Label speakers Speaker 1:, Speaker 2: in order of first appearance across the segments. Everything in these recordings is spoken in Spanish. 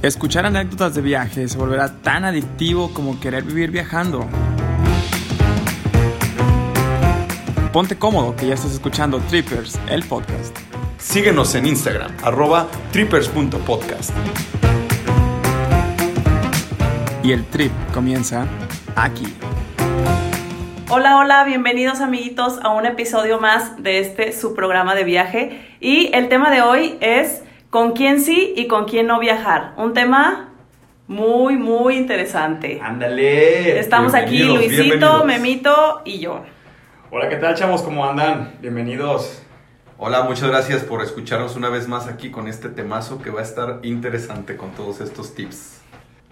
Speaker 1: Escuchar anécdotas de viaje se volverá tan adictivo como querer vivir viajando. Ponte cómodo que ya estás escuchando Trippers, el podcast.
Speaker 2: Síguenos en Instagram, arroba trippers.podcast.
Speaker 1: Y el trip comienza aquí.
Speaker 3: Hola, hola, bienvenidos amiguitos a un episodio más de este su programa de viaje. Y el tema de hoy es con quién sí y con quién no viajar. Un tema muy, muy interesante.
Speaker 2: Ándale.
Speaker 3: Estamos aquí Luisito,
Speaker 2: bienvenidos.
Speaker 3: Memito y yo.
Speaker 4: Hola, ¿qué tal, chavos? ¿Cómo andan? Bienvenidos.
Speaker 2: Hola, muchas gracias por escucharnos una vez más aquí con este temazo que va a estar interesante con todos estos tips.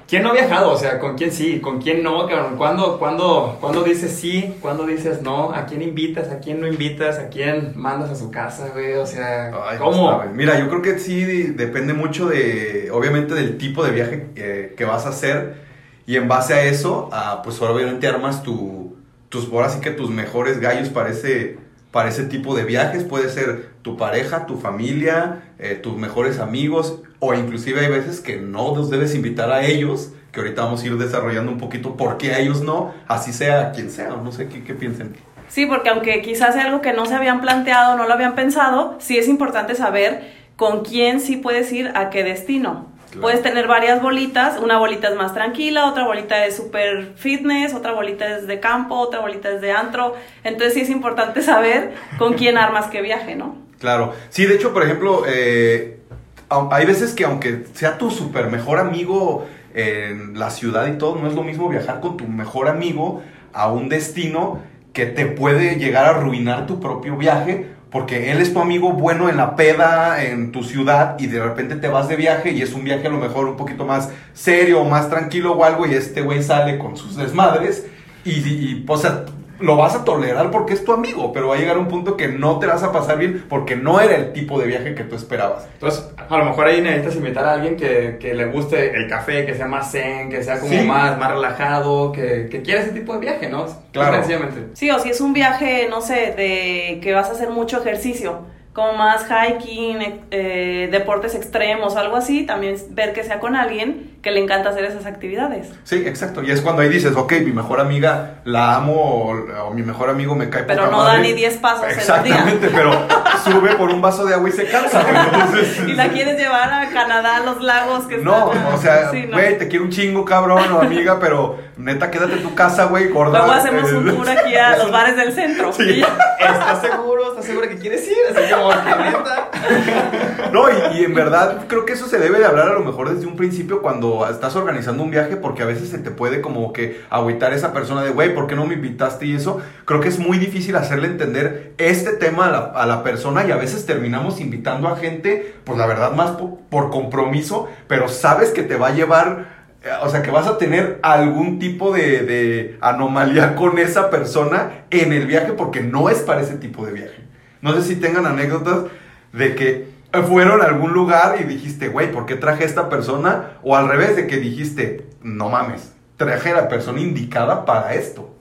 Speaker 4: ¿Quién no ha viajado? O sea, ¿con quién sí? ¿Con quién no? ¿Cuándo, cuándo, cuándo dices sí? ¿Cuándo dices no? ¿A quién invitas? ¿A quién no invitas? ¿A quién mandas a su casa, güey? O sea,
Speaker 2: Ay,
Speaker 4: ¿cómo?
Speaker 2: sabes. Mira, yo creo que sí depende mucho de, obviamente, del tipo de viaje eh, que vas a hacer. Y en base a eso, ah, pues obviamente armas tu, tus, ahora sí que tus mejores gallos para ese, para ese tipo de viajes. Puede ser tu pareja, tu familia, eh, tus mejores amigos. O inclusive hay veces que no los debes invitar a ellos. Que ahorita vamos a ir desarrollando un poquito por qué a ellos no. Así sea quien sea. No sé qué, qué piensen.
Speaker 3: Sí, porque aunque quizás sea algo que no se habían planteado, no lo habían pensado, sí es importante saber con quién sí puedes ir a qué destino.
Speaker 2: Claro.
Speaker 3: Puedes tener varias bolitas, una bolita es más tranquila, otra bolita es super fitness, otra bolita es de campo, otra bolita es de antro. Entonces sí es importante saber con quién armas qué viaje, ¿no?
Speaker 2: Claro. Sí, de hecho, por ejemplo, eh, hay veces que aunque sea tu super mejor amigo en la ciudad y todo, no es lo mismo viajar con tu mejor amigo a un destino que te puede llegar a arruinar tu propio viaje. Porque él es tu amigo bueno en la peda, en tu ciudad, y de repente te vas de viaje y es un viaje a lo mejor un poquito más serio más tranquilo o algo, y este güey sale con sus desmadres, y, y, o sea, lo vas a tolerar porque es tu amigo, pero va a llegar un punto que no te vas a pasar bien porque no era el tipo de viaje que tú esperabas.
Speaker 4: Entonces, a lo mejor ahí necesitas invitar a alguien que, que le guste el café, que sea más zen, que sea como
Speaker 2: Sí.
Speaker 4: más, más relajado, que, que quiera ese tipo de viaje, ¿no?
Speaker 2: Claro.
Speaker 4: Sencillamente.
Speaker 3: Sí, o si es un viaje, no sé, de que vas a hacer mucho ejercicio, como más hiking, eh, deportes extremos o algo así, también ver que sea con alguien que le encanta hacer esas actividades.
Speaker 2: Sí, exacto. Y es cuando ahí dices, ok, mi mejor amiga la amo o, o mi mejor amigo me cae
Speaker 3: Pero
Speaker 2: poca
Speaker 3: no da
Speaker 2: madre.
Speaker 3: ni 10 pasos en el día.
Speaker 2: Exactamente, pero sube por un vaso de agua y se cansa. güey. Entonces,
Speaker 3: Y la quieres llevar a Canadá, a los lagos que
Speaker 2: No,
Speaker 3: están...
Speaker 2: o sea,
Speaker 3: Sí, no.
Speaker 2: güey, te quiero un chingo, cabrón, o amiga, pero neta, quédate en tu casa, güey, gorda.
Speaker 3: Luego hacemos un tour aquí a los bares del centro.
Speaker 2: Sí.
Speaker 4: ¿Estás seguro? ¿Estás seguro que quieres ir? Así como que neta.
Speaker 2: No, y, en verdad creo que eso se debe de hablar a lo mejor desde un principio cuando estás organizando un viaje, porque a veces se te puede como que agüitar esa persona de, güey, ¿por qué no me invitaste? Y eso, creo que es muy difícil hacerle entender este tema a la, a la persona y a veces terminamos invitando a gente, pues la verdad más po- por, compromiso, pero sabes que te va a llevar... eh, O sea, que vas a tener algún tipo de, de anomalía con esa persona en el viaje porque no es para ese tipo de viaje. No sé si tengan anécdotas de que fueron a algún lugar y dijiste, güey, ¿por qué traje a esta persona? O al revés, de que dijiste, no mames, traje a la persona indicada para esto.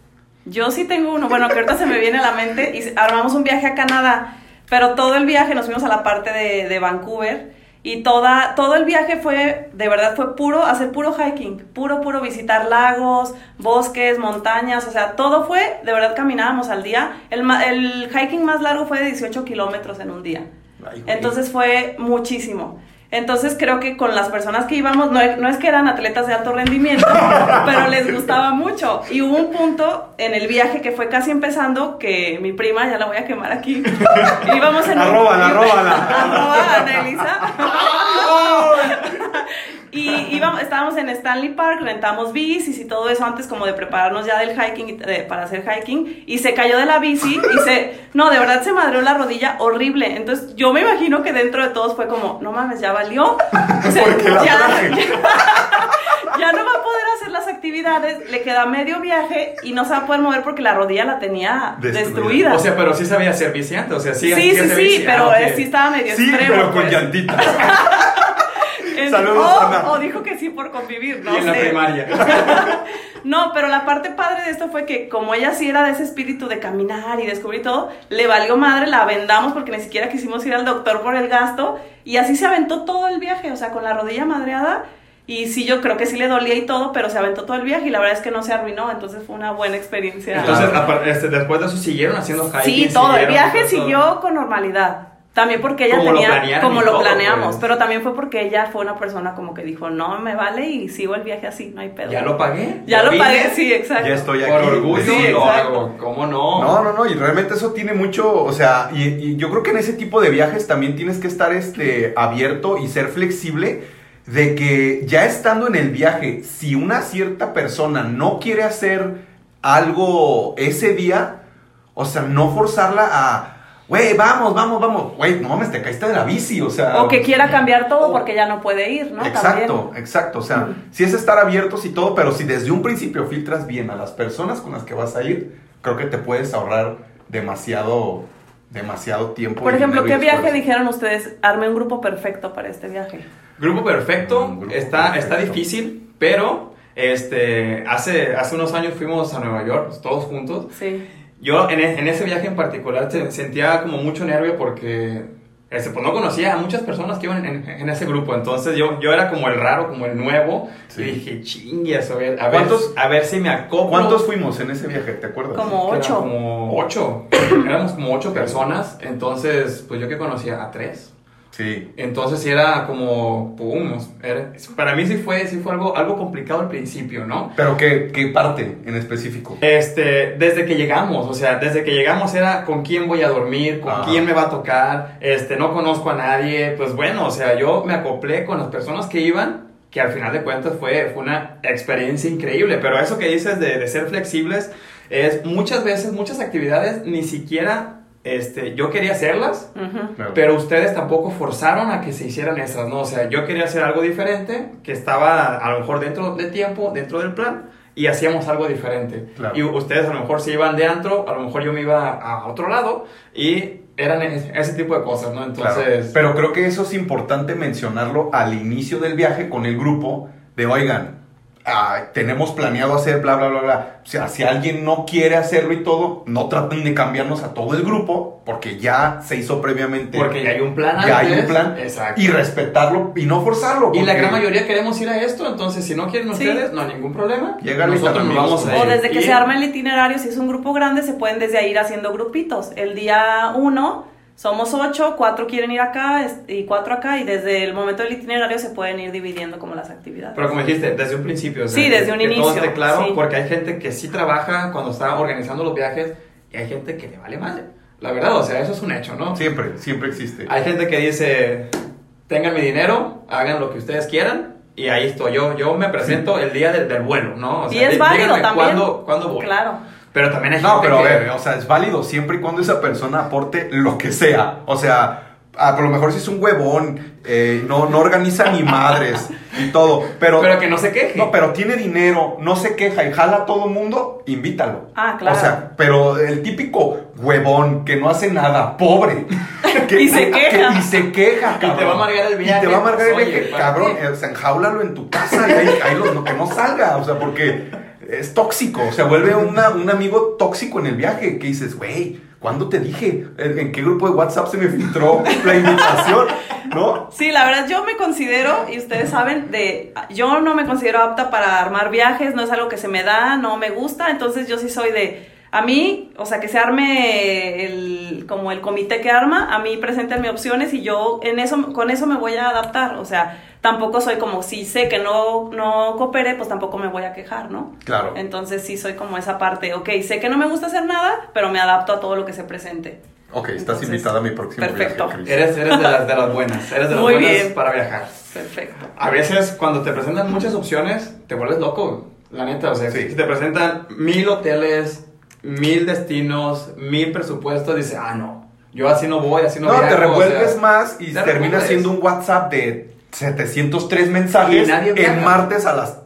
Speaker 3: Yo sí tengo uno, bueno, que ahorita se me viene a la mente y armamos un viaje a Canadá, pero todo el viaje nos fuimos a la parte de, Vancouver y toda, todo el viaje fue, de verdad fue puro, hacer puro hiking, puro, puro visitar lagos, bosques, montañas, o sea, todo fue, de verdad caminábamos al día. El hiking más largo fue de 18 kilómetros en un día.
Speaker 2: Ay.
Speaker 3: Entonces fue muchísimo. Entonces creo que con las personas que íbamos, no, no es que eran atletas de alto rendimiento, pero les gustaba mucho. Y hubo un punto en el viaje que fue casi empezando que mi prima, ya la voy a quemar aquí, íbamos en
Speaker 2: Arróbala, arróbala.
Speaker 3: Arroba Ana Elisa. Y íbamos, estábamos en Stanley Park, rentamos bicis y todo eso antes como de prepararnos ya del hiking, de- para hacer hiking, y se cayó de la bici y se, no, de verdad se madreó la rodilla horrible. Entonces yo me imagino que dentro de todos fue como, no mames, ya valió. O sea,
Speaker 2: Porque la
Speaker 3: ya,
Speaker 2: traje.
Speaker 3: ya- ya no va a poder hacer las actividades, le queda medio viaje y no se va a poder mover porque la rodilla la tenía
Speaker 2: Destruida.
Speaker 3: destruida.
Speaker 4: O sea, pero sí sabía ser viciante. O sea, sí,
Speaker 3: sí, sí, sí,
Speaker 4: bici.
Speaker 3: pero
Speaker 4: Ah,
Speaker 3: eh, sí estaba medio
Speaker 2: Sí,
Speaker 3: extremo.
Speaker 2: pero con
Speaker 3: pues.
Speaker 2: llantitas.
Speaker 3: En-
Speaker 2: Saludos,
Speaker 3: o,
Speaker 2: Ana.
Speaker 3: o dijo que sí por convivir, no
Speaker 4: y en la primaria.
Speaker 3: No, pero la parte padre de esto fue que como ella sí era de ese espíritu de caminar y descubrir todo, le valió madre, la vendamos porque ni siquiera quisimos ir al doctor por el gasto y así se aventó todo el viaje, o sea, con la rodilla madreada Y sí, yo creo que sí le dolía y todo, pero se aventó todo el viaje y la verdad es que no se arruinó, entonces fue una buena experiencia.
Speaker 4: Entonces, este, después de eso siguieron haciendo hiking.
Speaker 3: Sí, todo, el viaje
Speaker 4: todo.
Speaker 3: siguió con normalidad. También porque ella
Speaker 4: Como
Speaker 3: tenía, como lo
Speaker 4: todo,
Speaker 3: planeamos,
Speaker 4: pues.
Speaker 3: pero también fue porque ella fue una persona como que dijo, no, me vale y sigo el viaje así, no hay pedo.
Speaker 4: Ya lo pagué.
Speaker 3: Ya lo
Speaker 4: vine,
Speaker 3: pagué, sí, exacto.
Speaker 2: Ya estoy aquí.
Speaker 4: Por orgullo
Speaker 3: Sí,
Speaker 4: lo hago. ¿Cómo no?
Speaker 2: No, no, no, y realmente eso tiene mucho, o sea, y, y yo creo que en ese tipo de viajes también tienes que estar este, abierto y ser flexible de que ya estando en el viaje, si una cierta persona no quiere hacer algo ese día, o sea, no forzarla a, güey, vamos, vamos, vamos, güey, no mames, te caíste de la bici, o sea...
Speaker 3: O que quiera cambiar todo
Speaker 2: o-
Speaker 3: porque ya no puede ir, ¿no?
Speaker 2: Exacto,
Speaker 3: También.
Speaker 2: exacto. O sea, sí es estar abiertos y todo, pero si desde un principio filtras bien a las personas con las que vas a ir, creo que te puedes ahorrar demasiado, demasiado tiempo.
Speaker 3: Por ejemplo, ¿qué viaje dijeron ustedes? Arme un grupo perfecto para este viaje.
Speaker 4: Grupo perfecto,
Speaker 2: grupo
Speaker 4: está,
Speaker 2: perfecto.
Speaker 4: está difícil, pero este, hace, hace unos años fuimos a Nueva York, todos juntos.
Speaker 3: Sí.
Speaker 4: Yo en, e- en ese viaje en particular se- sentía como mucho nervio porque este, pues no conocía a muchas personas que iban en, en ese grupo. Entonces yo, yo era como el raro, como el nuevo.
Speaker 2: Sí.
Speaker 4: Y dije, chingues, a ver, a ver,
Speaker 2: ¿Cuántos-
Speaker 4: a ver si me acoplo.
Speaker 2: ¿Cuántos fuimos en ese viaje? ¿Te acuerdas?
Speaker 3: Como ocho.
Speaker 4: Como ocho. Éramos como ocho personas. Entonces, pues yo que conocía a tres.
Speaker 2: Sí.
Speaker 4: Entonces sí era como, pum, era- para mí sí fue, sí fue algo, algo complicado al principio, ¿no?
Speaker 2: ¿Pero qué, qué parte en específico?
Speaker 4: Este, desde que llegamos, o sea, desde que llegamos era con quién voy a dormir, con
Speaker 2: Ajá.
Speaker 4: quién me va a tocar, este, no conozco a nadie, pues bueno, o sea, yo me acoplé con las personas que iban, que al final de cuentas fue, fue una experiencia increíble, pero eso que dices de, de ser flexibles, es muchas veces, muchas actividades, ni siquiera, este, yo quería hacerlas.
Speaker 2: Claro.
Speaker 4: pero ustedes tampoco forzaron a que se hicieran esas, ¿no? O sea, yo quería hacer algo diferente, que estaba a lo mejor dentro de tiempo, dentro del plan, y hacíamos algo diferente.
Speaker 2: Claro.
Speaker 4: Y ustedes a lo mejor se iban de antro, a lo mejor yo me iba a otro lado, y eran ese, ese tipo de cosas, ¿no?
Speaker 2: Claro.
Speaker 4: Entonces...
Speaker 2: Pero creo que eso es importante mencionarlo al inicio del viaje con el grupo de, oigan, ah, tenemos planeado hacer bla, bla, bla, bla. O sea, si alguien no quiere hacerlo y todo, no traten de cambiarnos a todo el grupo porque ya se hizo previamente.
Speaker 4: Porque ya hay un plan
Speaker 2: Ya hay
Speaker 4: antes.
Speaker 2: un plan.
Speaker 4: Exacto.
Speaker 2: Y respetarlo y no forzarlo.
Speaker 4: Y la gran mayoría queremos ir a esto, entonces si no quieren
Speaker 3: Sí.
Speaker 4: ustedes, no hay ningún problema.
Speaker 2: Llégale
Speaker 4: Nosotros nos vamos a ir.
Speaker 3: O desde que
Speaker 4: Y-
Speaker 3: se arma el itinerario, si es un grupo grande, se pueden desde ahí ir haciendo grupitos. El día uno somos ocho, cuatro quieren ir acá es- y cuatro acá, y desde el momento del itinerario se pueden ir dividiendo como las actividades.
Speaker 4: Pero como dijiste, desde un principio. o sea,
Speaker 3: Sí, desde un
Speaker 4: que todo
Speaker 3: inicio,
Speaker 4: esté claro,
Speaker 3: sí.
Speaker 4: porque hay gente que sí trabaja cuando está organizando los viajes y hay gente que le vale madre. La verdad, o sea, eso es un hecho, ¿no?
Speaker 2: Siempre, siempre existe.
Speaker 4: Hay gente que dice, tengan mi dinero, hagan lo que ustedes quieran. Y ahí estoy yo, yo me presento el día del, del vuelo, ¿no? O
Speaker 3: y
Speaker 4: sea,
Speaker 3: es
Speaker 4: dí-
Speaker 3: válido también.
Speaker 4: ¿Cuándo, cuándo voy?
Speaker 3: Claro.
Speaker 4: Pero también hay
Speaker 2: No,
Speaker 4: gente
Speaker 2: pero a
Speaker 4: que-
Speaker 2: ver, o sea, es válido siempre y cuando esa persona aporte lo que sea. O sea, a lo mejor si es un huevón, eh, no, no organiza ni madres y todo. Pero,
Speaker 4: Pero que no se queje.
Speaker 2: No, pero tiene dinero, no se queja y jala a todo mundo, invítalo.
Speaker 3: Ah, claro.
Speaker 2: O sea, pero el típico huevón que no hace nada, pobre. que-
Speaker 3: Y se queja.
Speaker 2: que- y se queja,
Speaker 4: Y te
Speaker 2: cabrón.
Speaker 4: va a amargar el viaje,
Speaker 2: Y te va a amargar el viaje,
Speaker 4: oye, ¿para
Speaker 2: cabrón. O sea, enjáulalo en tu casa y ahí, ahí lo- lo que no salga. O sea, porque es tóxico. Se vuelve una- un amigo tóxico en el viaje. Que dices, güey, ¿cuándo te dije? ¿En en qué grupo de WhatsApp se me filtró la invitación? ¿No?
Speaker 3: Sí, la verdad yo me considero, y ustedes saben, de yo no me considero apta para armar viajes, no es algo que se me da, no me gusta, entonces yo sí soy de, a mí, o sea, que se arme el, como el comité que arma, a mí preséntenme opciones y yo en eso, con eso me voy a adaptar, o sea, tampoco soy como, si sé que no, no coopere, pues tampoco me voy a quejar, ¿no?
Speaker 2: Claro.
Speaker 3: Entonces sí soy como esa parte, ok, sé que no me gusta hacer nada, pero me adapto a todo lo que se presente.
Speaker 2: Ok, estás
Speaker 3: Entonces,
Speaker 2: invitada a mi próximo
Speaker 3: perfecto.
Speaker 2: viaje.
Speaker 4: Eres, eres de, las, de las buenas, eres de las
Speaker 3: Muy
Speaker 4: buenas
Speaker 3: bien.
Speaker 4: para viajar.
Speaker 3: Perfecto.
Speaker 4: A veces cuando te presentan muchas opciones, te vuelves loco, la neta. O sea,
Speaker 2: Sí.
Speaker 4: si te presentan mil hoteles, mil destinos, mil presupuestos, dices, ah, no, yo así no voy, así no
Speaker 2: No,
Speaker 4: viajo",
Speaker 2: te
Speaker 4: o
Speaker 2: revuelves
Speaker 4: sea,
Speaker 2: más y
Speaker 4: te
Speaker 2: termina siendo un WhatsApp de 703 mensajes en martes a las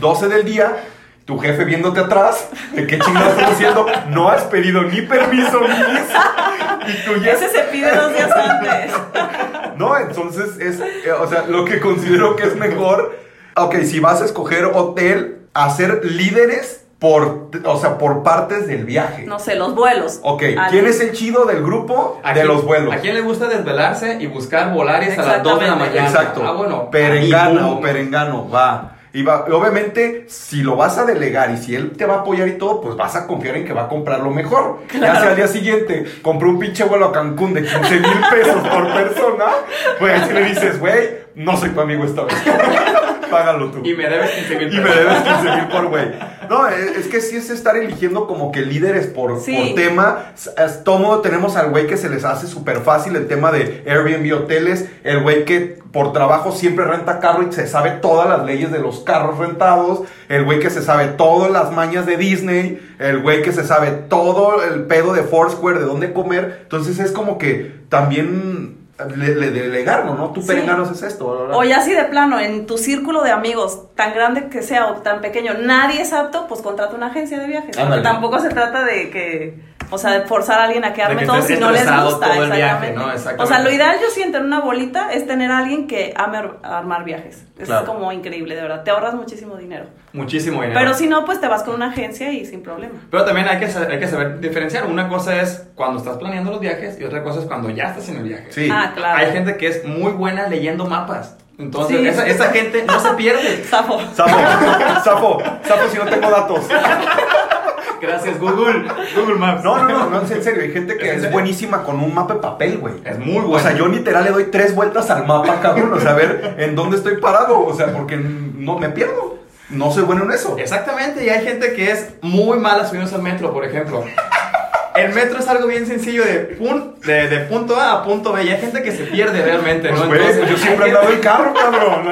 Speaker 2: 12 del día. Tu jefe viéndote atrás, de qué chingados estás haciendo, no has pedido ni permiso ni. Y tú ya
Speaker 3: Ese se pide dos días antes.
Speaker 2: No, entonces es, eh, o sea, lo que considero que es mejor, ok, si vas a escoger hotel, hacer líderes por, o sea, por partes del viaje.
Speaker 3: No sé, los vuelos.
Speaker 2: Ok,
Speaker 3: Alguien.
Speaker 2: ¿quién es el chido del grupo
Speaker 4: ¿A
Speaker 2: de
Speaker 4: quién-
Speaker 2: los vuelos?
Speaker 4: ¿A quién le gusta desvelarse y buscar volaris a las 2 de la mañana?
Speaker 2: Exacto.
Speaker 4: Ah, bueno.
Speaker 2: Perengana
Speaker 4: ahí,
Speaker 2: o perengano, va. Y va, obviamente, si lo vas a delegar y si él te va a apoyar y todo, pues vas a confiar en que va a comprar lo mejor. Ya sea al día siguiente, compró un pinche vuelo a Cancún de 15 mil pesos por persona, pues si le dices, güey, no soy tu amigo esta vez. Págalo tú.
Speaker 4: Y me debes 15 mil
Speaker 2: Y me debes 15 mil por güey. No, es, es que sí es estar eligiendo como que líderes por,
Speaker 3: Sí.
Speaker 2: por tema. Todo tenemos al güey que se les hace súper fácil el tema de Airbnb hoteles. El güey que por trabajo siempre renta carro y se sabe todas las leyes de los carros rentados. El güey que se sabe todas las mañas de Disney. El güey que se sabe todo el pedo de Foursquare, de dónde comer. Entonces es como que también le, le delegarlo, ¿no? Tú
Speaker 3: Sí.
Speaker 2: perenganos es esto.
Speaker 3: O ya así de plano, en tu círculo de amigos, tan grande que sea o tan pequeño, nadie es apto, pues contrata una agencia de viajes. Porque tampoco se trata de que, o sea, de forzar a alguien a que arme
Speaker 4: que
Speaker 3: todo si no les gusta.
Speaker 4: todo el viaje. ¿no? Exactamente.
Speaker 3: O sea, lo ideal yo siento en una bolita es tener a alguien que ame ar- armar viajes. Es
Speaker 2: Claro.
Speaker 3: como increíble, de verdad. Te ahorras muchísimo dinero.
Speaker 4: Muchísimo dinero.
Speaker 3: Pero si no, pues te vas con una agencia y sin problema.
Speaker 4: Pero también hay que, sa- hay que saber diferenciar. Una cosa es cuando estás planeando los viajes y otra cosa es cuando ya estás en el viaje.
Speaker 2: Sí.
Speaker 3: Ah, claro.
Speaker 4: Hay gente que es muy buena leyendo mapas. Entonces,
Speaker 3: Sí.
Speaker 4: esa, esa gente no se pierde.
Speaker 3: Zafo.
Speaker 2: Sapo, sapo, sapo si no tengo datos.
Speaker 4: Gracias, Google. Google Maps.
Speaker 2: No, no, no, no, es en serio. Hay gente que
Speaker 4: ¿Es
Speaker 2: buenísima con un mapa de papel, güey.
Speaker 4: Es muy bueno.
Speaker 2: O sea, yo literal le doy tres vueltas al mapa, cabrón. O sea, a ver en dónde estoy parado. O sea, porque no me pierdo. No soy bueno en eso.
Speaker 4: Exactamente, y hay gente que es muy mala subiéndose al metro, por ejemplo. El metro es algo bien sencillo de, pun- de, de punto A a punto B, y hay gente que se pierde realmente,
Speaker 2: Pues,
Speaker 4: ¿no?
Speaker 2: güey,
Speaker 4: Entonces,
Speaker 2: yo siempre he en carro, cabrón.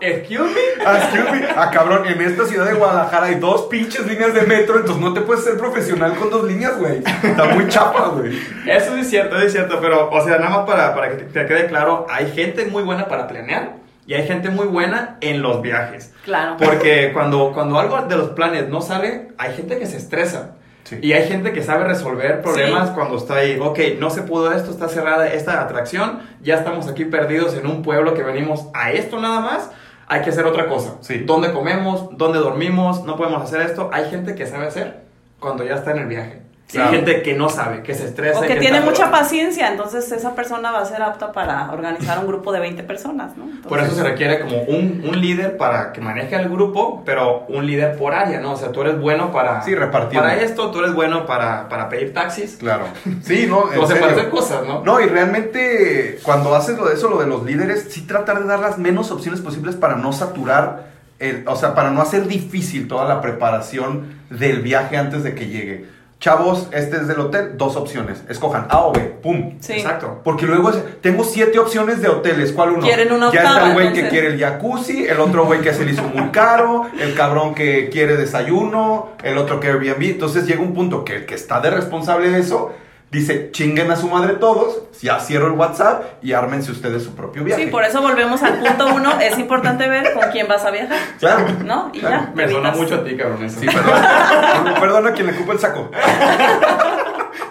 Speaker 4: Excuse me.
Speaker 2: Ah, excuse me. Ah, cabrón, en esta ciudad de Guadalajara hay dos pinches líneas de metro, entonces no te puedes ser profesional con dos líneas, güey. Está muy chapa, güey.
Speaker 4: Eso sí es cierto, eso es cierto, pero, o sea, nada más para, para que te, te quede claro, hay gente muy buena para planear y hay gente muy buena en los viajes.
Speaker 3: Claro.
Speaker 4: Porque cuando, cuando algo de los planes no sale, hay gente que se estresa.
Speaker 2: Sí.
Speaker 4: Y hay gente que sabe resolver problemas
Speaker 3: Sí.
Speaker 4: cuando está ahí, ok, no se pudo esto, está cerrada esta atracción, ya estamos aquí perdidos en un pueblo que venimos a esto nada más, hay que hacer otra cosa.
Speaker 2: Sí.
Speaker 4: ¿Dónde comemos? ¿Dónde dormimos? No podemos hacer esto. Hay gente que sabe hacer cuando ya está en el viaje.
Speaker 2: Claro.
Speaker 4: hay gente que no sabe, que se estresa.
Speaker 3: O que tiene mucha paciencia, entonces esa persona va a ser apta para organizar un grupo de 20 personas, ¿no? Entonces,
Speaker 4: Por eso se requiere como un, un líder para que maneje el grupo, pero un líder por área, ¿no? O sea, tú eres bueno para,
Speaker 2: Sí, repartiendo.
Speaker 4: para esto, tú eres bueno para, para pedir taxis.
Speaker 2: Claro. Sí, no,
Speaker 4: O sea, para hacer cosas, ¿no?
Speaker 2: No, y realmente cuando haces lo de eso, lo de los líderes, sí tratar de dar las menos opciones posibles para no saturar, el, o sea, para no hacer difícil toda la preparación del viaje antes de que llegue. Chavos, este es del hotel, dos opciones. Escojan A o B, pum.
Speaker 3: Sí.
Speaker 4: Exacto.
Speaker 2: Porque luego es- tengo siete opciones de hoteles, ¿cuál uno?
Speaker 3: Quieren una
Speaker 2: ya está el güey que quiere el jacuzzi, el otro güey que se le hizo muy caro, el cabrón que quiere desayuno, el otro que Airbnb. Entonces llega un punto que el que está de responsable de eso dice, chinguen a su madre todos, ya cierro el WhatsApp y ármense ustedes su propio viaje.
Speaker 3: Sí, por eso volvemos al punto uno, es importante ver con quién vas a viajar,
Speaker 2: Claro.
Speaker 3: ¿no? Y
Speaker 2: Claro.
Speaker 3: ya.
Speaker 4: Me suena
Speaker 3: evitas-
Speaker 4: mucho a ti, cabrón, eso.
Speaker 2: Sí, perdón. Perdón a quien le cupo el saco.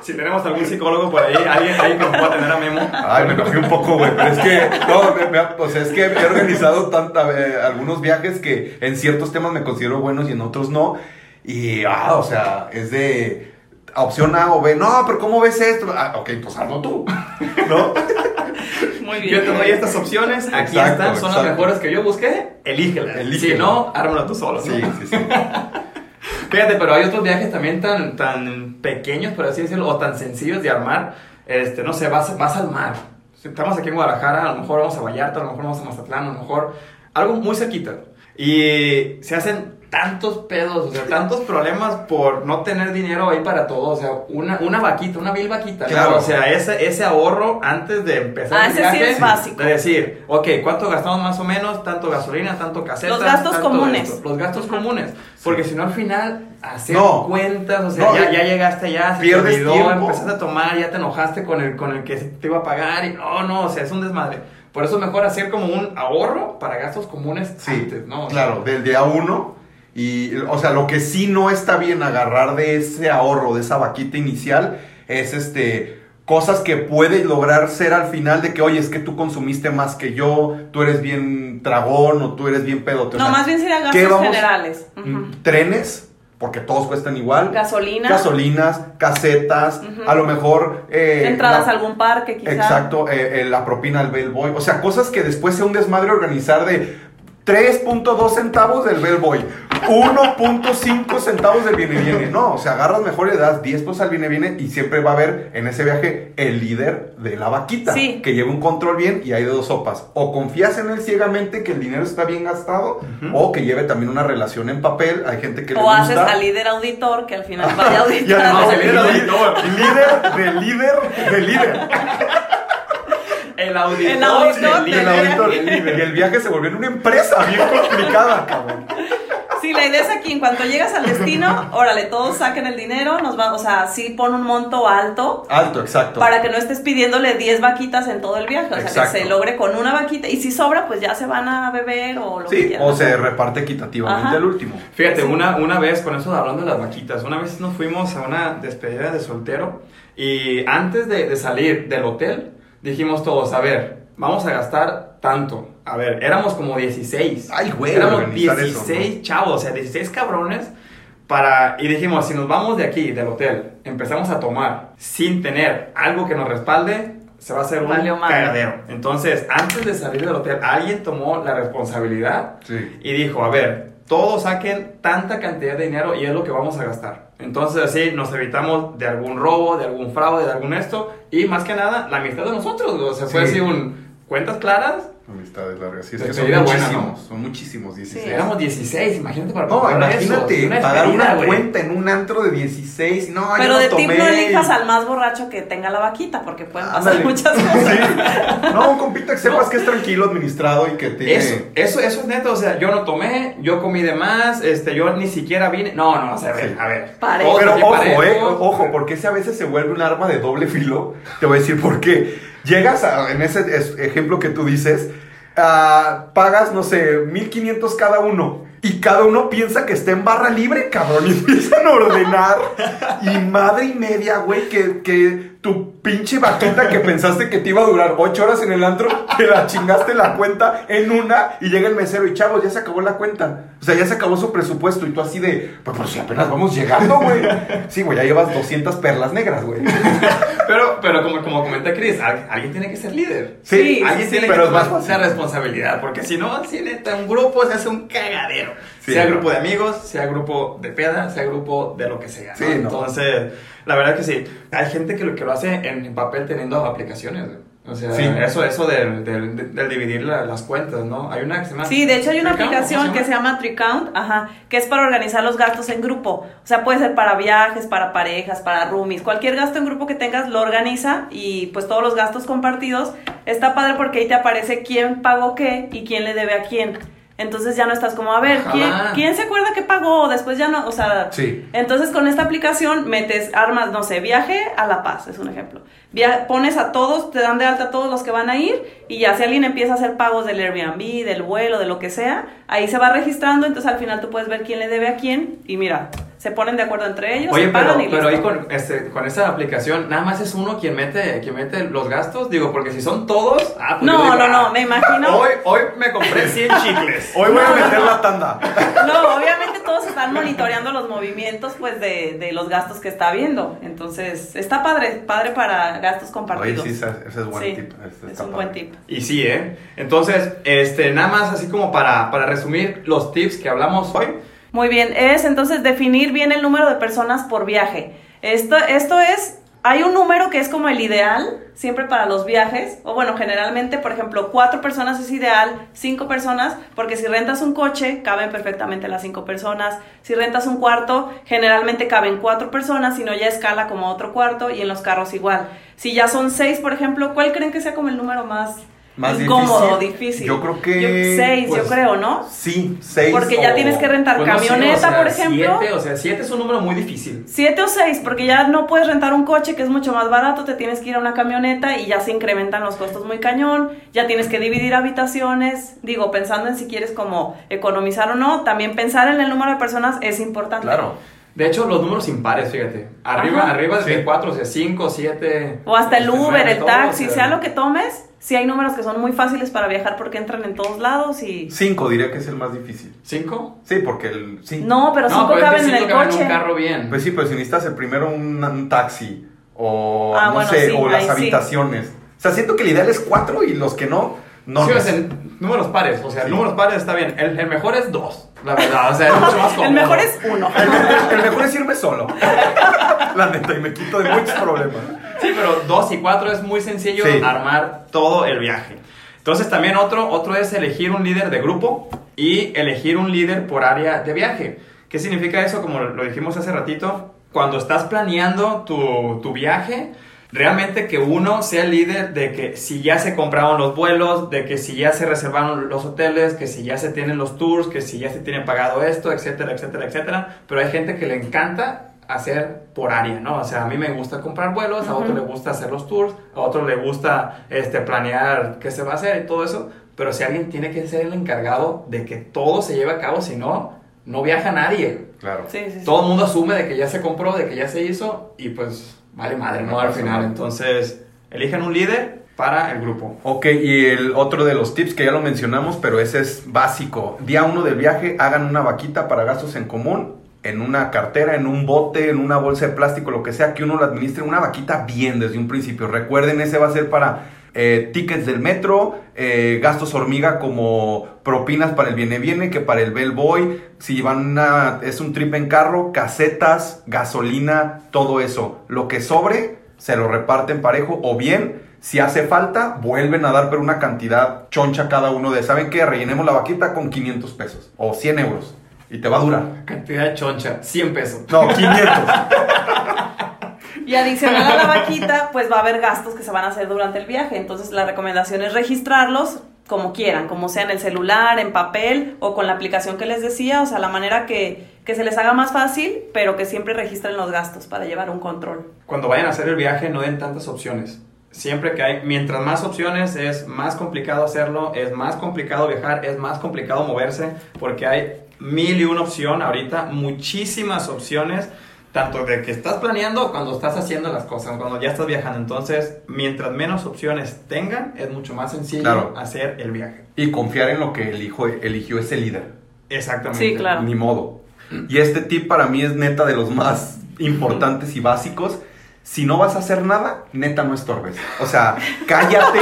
Speaker 4: Si tenemos algún psicólogo por ahí, alguien, alguien que nos pueda tener a Memo.
Speaker 2: Ay, me enojé un poco, güey, pero es que, no, me- me- o sea, es que he organizado tanta, eh, algunos viajes que en ciertos temas me considero buenos y en otros no. Y, ah, o sea, es de opción A o B. No, pero ¿cómo ves esto? Ah, ok, pues hazlo tú, ¿no?
Speaker 3: Muy
Speaker 4: Yo
Speaker 3: bien.
Speaker 4: te doy estas opciones, aquí
Speaker 2: Exacto,
Speaker 4: están, son las mejores que yo busqué, elígelas.
Speaker 2: Elígelas.
Speaker 4: Si no, ármala tú solo. ¿no?
Speaker 2: Sí, sí, sí.
Speaker 4: Fíjate, pero hay otros viajes también tan, tan pequeños, por así decirlo, o tan sencillos de armar. Este, no sé, vas, vas al mar. Si Estamos aquí en Guadalajara, a lo mejor vamos a Vallarta, a lo mejor vamos a Mazatlán, a lo mejor algo muy cerquita. Y se hacen tantos pedos, o sea, tantos problemas por no tener dinero ahí para todo. O sea, una, una vaquita, una vil vaquita. ¿no?
Speaker 2: Claro.
Speaker 4: O sea, ese, ese ahorro antes de empezar
Speaker 3: Ah,
Speaker 4: el
Speaker 3: ese sí
Speaker 4: viaje.
Speaker 3: es básico.
Speaker 4: De decir, ok, ¿cuánto gastamos más o menos? Tanto gasolina, tanto caseta.
Speaker 3: Los gastos
Speaker 4: tanto
Speaker 3: comunes.
Speaker 4: esto. Los gastos comunes. Porque si no, al final, hacer
Speaker 2: No.
Speaker 4: cuentas, o sea,
Speaker 2: No,
Speaker 4: ya, ya llegaste allá, se te
Speaker 2: pierdes
Speaker 4: olvidó,
Speaker 2: tiempo.
Speaker 4: empezaste a tomar, ya te enojaste con el, con el que te iba a pagar y no, no, o sea, es un desmadre. Por eso es mejor hacer como un ahorro para gastos comunes
Speaker 2: Sí,
Speaker 4: antes, ¿no? O sea,
Speaker 2: claro, del día uno. Y, o sea, lo que sí no está bien agarrar de ese ahorro, de esa vaquita inicial, es este cosas que puede lograr ser al final de que, oye, es que tú consumiste más que yo, tú eres bien tragón o tú eres bien pedote. O
Speaker 3: No,
Speaker 2: sea,
Speaker 3: más bien serían
Speaker 2: ¿qué
Speaker 3: gastos
Speaker 2: vamos?
Speaker 3: generales.
Speaker 2: Mm. Trenes, porque todos cuestan igual.
Speaker 3: Gasolina.
Speaker 2: Gasolinas, casetas, a lo mejor... eh,
Speaker 3: Entradas
Speaker 2: la-
Speaker 3: a algún parque, quizás.
Speaker 2: Exacto, eh, eh, la propina al bellboy. O sea, cosas que después sea un desmadre organizar de 3.2 centavos del bellboy, 1.5 centavos del viene viene. No, o sea, agarras mejor y le das 10 pesos al viene viene y siempre va a haber en ese viaje el líder de la vaquita.
Speaker 3: Sí.
Speaker 2: Que lleve un control bien y hay de dos sopas. O confías en él ciegamente que el dinero está bien gastado o que lleve también una relación en papel. Hay gente que le
Speaker 3: O
Speaker 2: gusta.
Speaker 3: haces al líder auditor que al final vaya a
Speaker 2: Y además,
Speaker 3: auditar.
Speaker 2: el líder, líder de líder de líder.
Speaker 4: El auditor.
Speaker 3: El auditor
Speaker 2: Y el auditor,
Speaker 3: viaje.
Speaker 2: y el viaje se volvió en una empresa bien complicada, cabrón.
Speaker 3: Sí, la idea es aquí, en cuanto llegas al destino, órale, todos saquen el dinero, nos va, o sea, sí pon un monto alto
Speaker 2: Alto, exacto.
Speaker 3: para que no estés pidiéndole 10 vaquitas en todo el viaje, o sea,
Speaker 2: Exacto.
Speaker 3: que se logre con una vaquita y si sobra, pues ya se van a beber o lo que
Speaker 2: Sí,
Speaker 3: quieran.
Speaker 2: o se reparte equitativamente
Speaker 3: Ajá.
Speaker 2: el último.
Speaker 4: Fíjate,
Speaker 3: Sí.
Speaker 4: una, una vez, con eso de hablando de las vaquitas, una vez nos fuimos a una despedida de soltero y antes de, de salir del hotel dijimos todos, a ver, vamos a gastar tanto. A ver, éramos como 16.
Speaker 2: Ay, güey,
Speaker 4: Éramos
Speaker 2: organizar
Speaker 4: 16
Speaker 2: eso,
Speaker 4: chavos, o sea, 16 cabrones. Para, y dijimos, si nos vamos de aquí, del hotel, empezamos a tomar sin tener algo que nos respalde, se va a hacer un cagadero. Entonces, antes de salir del hotel, alguien tomó la responsabilidad
Speaker 2: Sí.
Speaker 4: y dijo, a ver, todos saquen tanta cantidad de dinero y es lo que vamos a gastar. Entonces así nos evitamos de algún robo, de algún fraude, de algún esto y más que nada la amistad de nosotros. O sea, fue
Speaker 2: Sí.
Speaker 4: así un cuentas claras.
Speaker 2: Amistades largas. Sí, es que son
Speaker 4: buena,
Speaker 2: muchísimos.
Speaker 4: ¿no?
Speaker 2: Son muchísimos, 16.
Speaker 3: Sí.
Speaker 4: Éramos 16, imagínate para
Speaker 2: No,
Speaker 4: eso,
Speaker 2: imagínate,
Speaker 4: una
Speaker 2: pagar una cuenta en un antro de 16. No,
Speaker 3: Pero
Speaker 2: yo
Speaker 3: de
Speaker 2: tomé.
Speaker 3: no elijas al más borracho que tenga la vaquita, porque pueden pasar
Speaker 2: Ándale.
Speaker 3: muchas cosas.
Speaker 2: Sí. No, un compita que sepas que es tranquilo, administrado y que tiene.
Speaker 4: Eso, eso, eso es neto, o sea, yo no tomé, yo comí de más, este, yo ni siquiera vine. No, no, o sea, a ver,
Speaker 2: Sí.
Speaker 4: a ver.
Speaker 3: Parejo.
Speaker 2: Pero ojo, eh, ojo, porque ese a veces se vuelve un arma de doble filo. Te voy a decir por qué. Llegas a, en ese es- ejemplo que tú dices, ah, pagas, no sé, 1500 cada uno. Y cada uno piensa que está en barra libre, cabrón. Y empiezan a ordenar. Y madre y media, güey, que, que tu pinche vaquita que pensaste que te iba a durar 8 horas en el antro, te la chingaste la cuenta en una y llega el mesero y chavos, ya se acabó la cuenta. O sea, ya se acabó su presupuesto y tú así de, pues, pues si apenas vamos llegando, güey. Sí, güey, ya llevas 200 perlas negras, güey.
Speaker 4: Pero, pero como, como comenta Chris, al- alguien tiene que ser líder.
Speaker 3: Sí,
Speaker 4: Alguien
Speaker 3: sí,
Speaker 4: tiene
Speaker 2: pero
Speaker 4: que tomar esa responsabilidad, porque si no, si neta, un grupo se hace un cagadero.
Speaker 2: Sí,
Speaker 4: sea grupo de amigos, sea grupo de peda, sea grupo de lo que sea. ¿no? Entonces, la verdad que sí. Hay gente que lo, que lo hace en, en papel teniendo aplicaciones. O sea,
Speaker 2: Sí.
Speaker 4: eso, eso del, del, del- dividir la- las cuentas, ¿no? Hay una que se llama...
Speaker 3: Sí, de hecho hay una
Speaker 4: Tricount,
Speaker 3: aplicación
Speaker 4: ¿cómo
Speaker 3: que se llama TreeCount, ajá, que es para organizar los gastos en grupo. O sea, puede ser para viajes, para parejas, para roomies, cualquier gasto en grupo que tengas lo organiza y pues todos los gastos compartidos. Está padre porque ahí te aparece quién pagó qué y quién le debe a quién. Entonces ya no estás como, a ver, ¿quién. ¿quién se acuerda que pagó? Después ya no, o sea...
Speaker 2: Sí.
Speaker 3: Entonces con esta aplicación metes armas, no sé, viaje a La Paz, es un ejemplo. Via- pones a todos, te dan de alta a todos los que van a ir y ya si alguien empieza a hacer pagos del Airbnb, del vuelo, de lo que sea, ahí se va registrando, entonces al final tú puedes ver quién le debe a quién y mira, se ponen de acuerdo entre ellos,
Speaker 4: Oye,
Speaker 3: se
Speaker 4: pero,
Speaker 3: pagan y
Speaker 4: pero ahí con, este, con esa aplicación, nada más es uno quien mete, quien mete los gastos. Digo, porque si son todos. Ah, pues
Speaker 3: No,
Speaker 4: digo,
Speaker 3: no, no,
Speaker 4: ah,
Speaker 3: me imagino.
Speaker 4: Hoy, hoy me compré 100 chicles.
Speaker 2: Hoy voy a meter la tanda.
Speaker 3: No, obviamente todos están monitoreando los movimientos pues de, de los gastos que está habiendo. Entonces, está padre, padre para gastos
Speaker 2: Oye,
Speaker 3: compartidos.
Speaker 2: sí, ese, es buen
Speaker 3: Sí,
Speaker 2: tip. Este
Speaker 3: es un
Speaker 2: padre.
Speaker 3: buen tip.
Speaker 4: Y sí, ¿eh? Entonces, este, nada más así como para, para resumir los tips que hablamos hoy.
Speaker 3: Muy bien, es entonces definir bien el número de personas por viaje. Esto, esto es, hay un número que es como el ideal siempre para los viajes, o bueno, generalmente, por ejemplo, cuatro personas es ideal, cinco personas, porque si rentas un coche, caben perfectamente las cinco personas. Si rentas un cuarto, generalmente caben cuatro personas, si no ya escala como otro cuarto, y en los carros igual. Si ya son seis, por ejemplo, ¿cuál creen que sea como el número más,
Speaker 2: Más
Speaker 3: incómodo,
Speaker 2: difícil?
Speaker 3: difícil?
Speaker 2: Yo creo que,
Speaker 3: seis,
Speaker 2: pues,
Speaker 3: yo creo, ¿no?
Speaker 2: Sí, seis.
Speaker 3: Porque ya tienes que rentar
Speaker 4: Pues
Speaker 3: camioneta,
Speaker 4: o sea,
Speaker 3: por ejemplo.
Speaker 4: Siete, o sea, 7 es un número muy difícil.
Speaker 3: Siete o seis, porque ya no puedes rentar un coche que es mucho más barato, te tienes que ir a una camioneta y ya se incrementan los costos muy cañón, ya tienes que dividir habitaciones, digo, pensando en si quieres como economizar o no, también pensar en el número de personas es importante.
Speaker 2: Claro.
Speaker 4: De hecho, los números impares, fíjate. Arriba,
Speaker 3: Ajá.
Speaker 4: arriba de
Speaker 2: Sí.
Speaker 4: 4, o sea, 5, 7.
Speaker 3: O hasta el Uber, el taxi,
Speaker 4: sea
Speaker 3: sea lo que tomes, sí hay números que son muy fáciles para viajar porque entran en todos lados y...
Speaker 2: Cinco diría que es el más difícil.
Speaker 4: ¿Cinco?
Speaker 2: Sí, porque el... Sí.
Speaker 3: No, pero cinco
Speaker 4: pero es que
Speaker 3: caben en el
Speaker 4: caben
Speaker 3: coche.
Speaker 4: un carro bien.
Speaker 2: Pues sí, pero si necesitas el primero un, un taxi o
Speaker 3: Ah,
Speaker 2: no
Speaker 3: bueno,
Speaker 2: sé,
Speaker 3: sí,
Speaker 2: o las
Speaker 3: sí.
Speaker 2: habitaciones. O sea, siento que el ideal es cuatro y los que no, no.
Speaker 4: sí,
Speaker 2: no.
Speaker 4: o sea, números pares. O sea,
Speaker 2: Sí.
Speaker 4: números pares está bien. El, el mejor es dos, la verdad. O sea, es mucho más cómodo.
Speaker 3: El mejor es uno.
Speaker 2: El, el- el mejor es irme solo. La neta, y me quito de muchos problemas.
Speaker 4: Sí, pero dos y cuatro es muy sencillo
Speaker 2: Sí.
Speaker 4: armar todo el viaje. Entonces también otro, otro es elegir un líder de grupo y elegir un líder por área de viaje. ¿Qué significa eso? Como lo dijimos hace ratito, cuando estás planeando tu, tu viaje, realmente que uno sea el líder de que si ya se compraron los vuelos, de que si ya se reservaron los hoteles, que si ya se tienen los tours, que si ya se tienen pagado esto, etcétera, etcétera, etcétera. Pero hay gente que le encanta hacer por área, ¿no? O sea, a mí me gusta comprar vuelos, a otro le gusta hacer los tours, a otro le gusta este, planear qué se va a hacer y todo eso, pero si alguien tiene que ser el encargado de que todo se lleve a cabo, si no, no viaja nadie.
Speaker 2: Claro.
Speaker 3: Sí, sí, sí.
Speaker 4: Todo el mundo asume de que ya se compró, de que ya se hizo y pues vale madre, ¿no? Al final, entonces, eligen un líder para el grupo.
Speaker 2: Ok, y el otro de los tips que ya lo mencionamos, pero ese es básico. Día uno del viaje, hagan una vaquita para gastos en común, en una cartera, en un bote, en una bolsa de plástico, lo que sea, que uno lo administre, una vaquita bien desde un principio. Recuerden, ese va a ser para eh, tickets del metro, eh, gastos hormiga como propinas para el viene-viene, que para el bellboy, si van es un trip en carro, casetas, gasolina, todo eso. Lo que sobre, se lo reparten parejo o bien si hace falta, vuelven a dar pero una cantidad choncha cada uno de, ¿saben qué? Rellenemos la vaquita con 500 pesos o 100 euros y te va a durar.
Speaker 4: Cantidad choncha, 100 pesos.
Speaker 2: No, 500.
Speaker 3: Y adicional a la vaquita, pues va a haber gastos que se van a hacer durante el viaje. Entonces la recomendación es registrarlos como quieran, como sea en el celular, en papel o con la aplicación que les decía, o sea, la manera que, que se les haga más fácil, pero que siempre registren los gastos para llevar un control.
Speaker 4: Cuando vayan a hacer el viaje, no den tantas opciones. Siempre que hay, mientras más opciones, es más complicado hacerlo, es más complicado viajar, es más complicado moverse, porque hay mil y una opción ahorita, muchísimas opciones, tanto de que estás planeando cuando estás haciendo las cosas, cuando ya estás viajando. Entonces, mientras menos opciones tengan, es mucho más sencillo
Speaker 2: Claro.
Speaker 4: hacer el viaje.
Speaker 2: y confiar en lo que elijo, eligió ese líder.
Speaker 4: Exactamente.
Speaker 3: Sí, claro.
Speaker 2: Ni modo. Y este tip para mí es neta de los más importantes y básicos. Si no vas a hacer nada, neta no estorbes. O sea, cállate,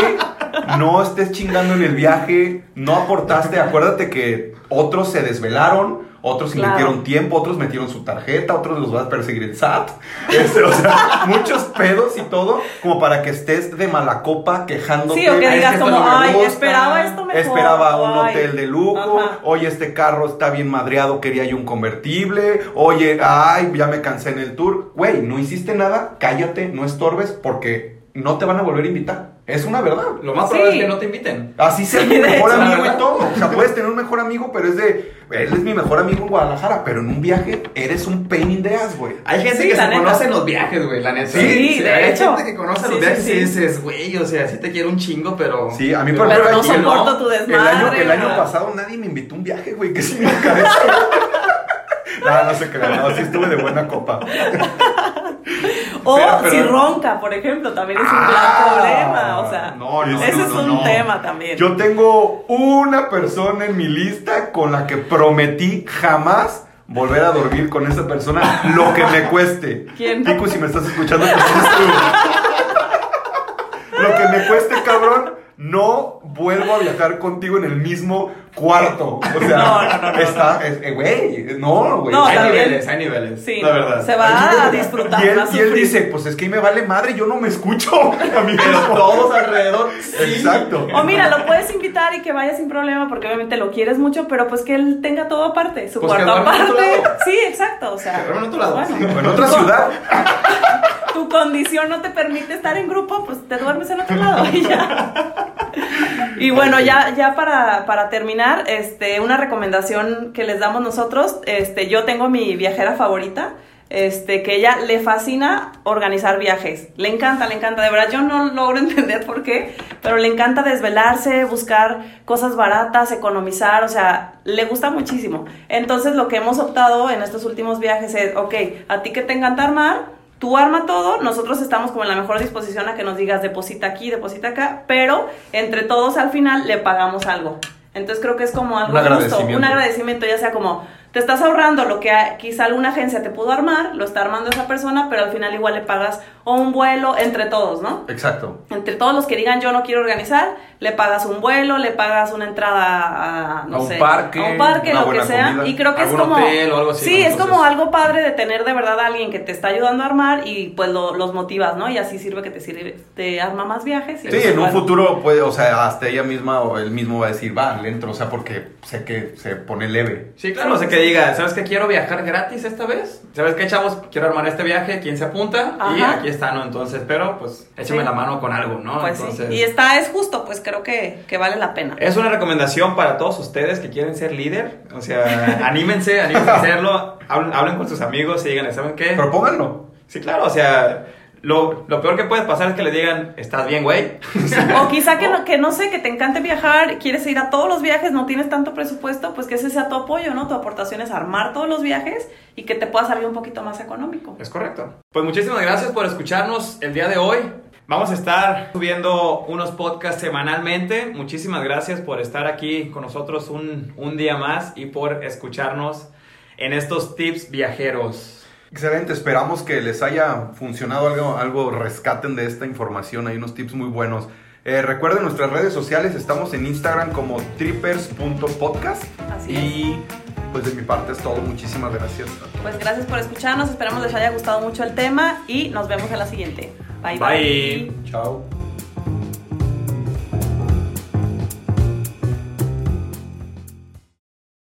Speaker 2: no estés chingando en el viaje, no aportaste. Acuérdate que otros se desvelaron, otros
Speaker 3: Claro.
Speaker 2: invirtieron tiempo, otros metieron su tarjeta, otros los va a perseguir el SAT. Este, o sea, muchos pedos y todo, como para que estés de mala copa quejándote.
Speaker 3: Sí, o que
Speaker 2: "Ay, es
Speaker 3: digas como,
Speaker 2: me
Speaker 3: ay,
Speaker 2: gusta".
Speaker 3: esperaba esto mejor.
Speaker 2: Esperaba un
Speaker 3: ay".
Speaker 2: hotel de lujo.
Speaker 3: Ajá.
Speaker 2: Oye, este carro está bien madreado, quería yo un convertible. Oye, ay, ya me cansé en el tour. Güey, no hiciste nada, cállate, no estorbes porque no te van a volver a invitar. Es una verdad.
Speaker 4: Lo más probable
Speaker 3: Sí.
Speaker 4: es que no te inviten.
Speaker 2: Así sea
Speaker 3: Sí,
Speaker 2: mi mejor
Speaker 3: hecho,
Speaker 2: amigo y todo. O sea, puedes tener un mejor amigo, pero es de. Él es mi mejor amigo en Guadalajara, pero en un viaje eres un pain in the ass, güey.
Speaker 4: Hay gente
Speaker 3: Sí,
Speaker 4: que se
Speaker 3: neta.
Speaker 4: conoce en los viajes, güey, la neta.
Speaker 3: Sí, de
Speaker 4: hay
Speaker 3: hecho.
Speaker 4: gente que conoce
Speaker 3: Sí,
Speaker 4: los
Speaker 3: sí,
Speaker 4: viajes
Speaker 3: sí.
Speaker 4: y dices, güey, o sea, sí te quiero un chingo, pero...
Speaker 2: Sí, a mí por
Speaker 3: Pero
Speaker 2: ejemplo,
Speaker 3: no
Speaker 2: aquí-
Speaker 3: soporto tu
Speaker 2: El año,
Speaker 3: desmadre.
Speaker 2: el año pasado nadie me invitó a un viaje, güey. ¿Qué significa eso? no, no se crean. No, sí estuve de buena copa.
Speaker 3: O
Speaker 4: Pero- pero-
Speaker 3: si ronca, por ejemplo, también es un
Speaker 2: Ah,
Speaker 3: gran problema. O sea,
Speaker 4: no, no,
Speaker 3: ese
Speaker 4: no,
Speaker 3: es un tema también.
Speaker 2: Yo tengo una persona en mi lista con la que prometí jamás volver a dormir con esa persona, lo que me cueste.
Speaker 3: ¿Quién?
Speaker 2: Pico, si me estás escuchando, pues tú. Lo que me cueste, cabrón, no vuelvo a viajar contigo en el mismo cuarto. O sea,
Speaker 3: No, no, no, no,
Speaker 2: está, es- eh, güey, no, güey.
Speaker 3: No,
Speaker 4: hay
Speaker 3: también.
Speaker 4: niveles, hay niveles.
Speaker 3: Sí,
Speaker 4: la verdad.
Speaker 3: se va a disfrutar.
Speaker 2: Y él, y dice, pues es que me vale madre, yo no me escucho a mí
Speaker 4: Pero
Speaker 2: mismo.
Speaker 4: todos alrededor, sí.
Speaker 2: Exacto.
Speaker 3: O mira, lo puedes invitar y que vaya sin problema porque obviamente lo quieres mucho, pero pues que él tenga todo aparte, su
Speaker 4: Pues
Speaker 3: cuarto aparte.
Speaker 4: lado.
Speaker 3: Sí, exacto, o sea.
Speaker 4: En otro lado.
Speaker 3: bueno,
Speaker 2: O en otra ciudad.
Speaker 3: Tu condición no te permite estar en grupo, pues te duermes en otro lado y ya. Y bueno, ya, ya para, para terminar, este, una recomendación que les damos nosotros, este, yo tengo mi viajera favorita, este, que ella le fascina organizar viajes. Le encanta, le encanta. De verdad, yo no logro entender por qué, pero le encanta desvelarse, buscar cosas baratas, economizar, o sea, le gusta muchísimo. Entonces, lo que hemos optado en estos últimos viajes es, ok, a ti que te encanta armar, tú arma todo, nosotros estamos como en la mejor disposición a que nos digas deposita aquí, deposita acá, pero entre todos al final le pagamos algo. Entonces creo que es como algo
Speaker 2: Un
Speaker 3: justo,
Speaker 2: agradecimiento.
Speaker 3: un agradecimiento, ya sea como te estás ahorrando lo que quizá alguna agencia te pudo armar, lo está armando esa persona, pero al final igual le pagas o un vuelo entre todos, ¿no?
Speaker 2: Exacto.
Speaker 3: Entre todos los que digan yo no quiero organizar, le pagas un vuelo, le pagas una entrada a, no
Speaker 2: A un
Speaker 3: sé,
Speaker 2: parque,
Speaker 3: a un parque, lo que sea.
Speaker 2: comida,
Speaker 3: Y creo que es como...
Speaker 4: hotel o algo así,
Speaker 3: Sí,
Speaker 4: ¿no?
Speaker 3: es como algo padre de tener de verdad a alguien que te está ayudando a armar y pues lo- los motivas, ¿no? Y así sirve que te sirve, te arma más viajes. y
Speaker 2: Sí, en un futuro puede, o sea, hasta ella misma o él mismo va a decir, va, le entro, o sea, porque sé que se pone leve.
Speaker 4: Sí, claro, o sea, que diga, ¿sabes qué? Quiero viajar gratis esta vez. ¿Sabes qué, chavos? Quiero armar este viaje, ¿quién se apunta? Y aquí está, ¿no? Entonces, pero pues échame
Speaker 3: Sí.
Speaker 4: la mano con algo, ¿no?
Speaker 3: Pues
Speaker 4: Entonces,
Speaker 3: sí. Y está, es justo, pues creo que, que vale la pena.
Speaker 4: Es una recomendación para todos ustedes que quieren ser líder. O sea, anímense, anímense a hacerlo. Hablen, hablen con sus amigos y digan, ¿saben qué?
Speaker 2: Propónganlo.
Speaker 4: Sí, claro, o sea, lo, lo peor que puede pasar es que le digan, ¿estás bien, güey?
Speaker 3: O quizá que no, que no sé, que te encante viajar, quieres ir a todos los viajes, no tienes tanto presupuesto, pues que ese sea tu apoyo, ¿no? Tu aportación es armar todos los viajes y que te pueda salir un poquito más económico.
Speaker 4: Es correcto. Pues muchísimas gracias por escucharnos el día de hoy. Vamos a estar subiendo unos podcasts semanalmente. Muchísimas gracias por estar aquí con nosotros un, un día más y por escucharnos en estos tips viajeros.
Speaker 2: Excelente, esperamos que les haya funcionado algo, algo rescaten de esta información, hay unos tips muy buenos. Eh, recuerden nuestras redes sociales, estamos en Instagram como trippers.podcast.
Speaker 3: Así
Speaker 2: y pues de mi parte es todo, muchísimas gracias.
Speaker 3: Pues gracias por escucharnos, esperamos les haya gustado mucho el tema y nos vemos en la siguiente. bye.
Speaker 4: Bye.
Speaker 2: Chao.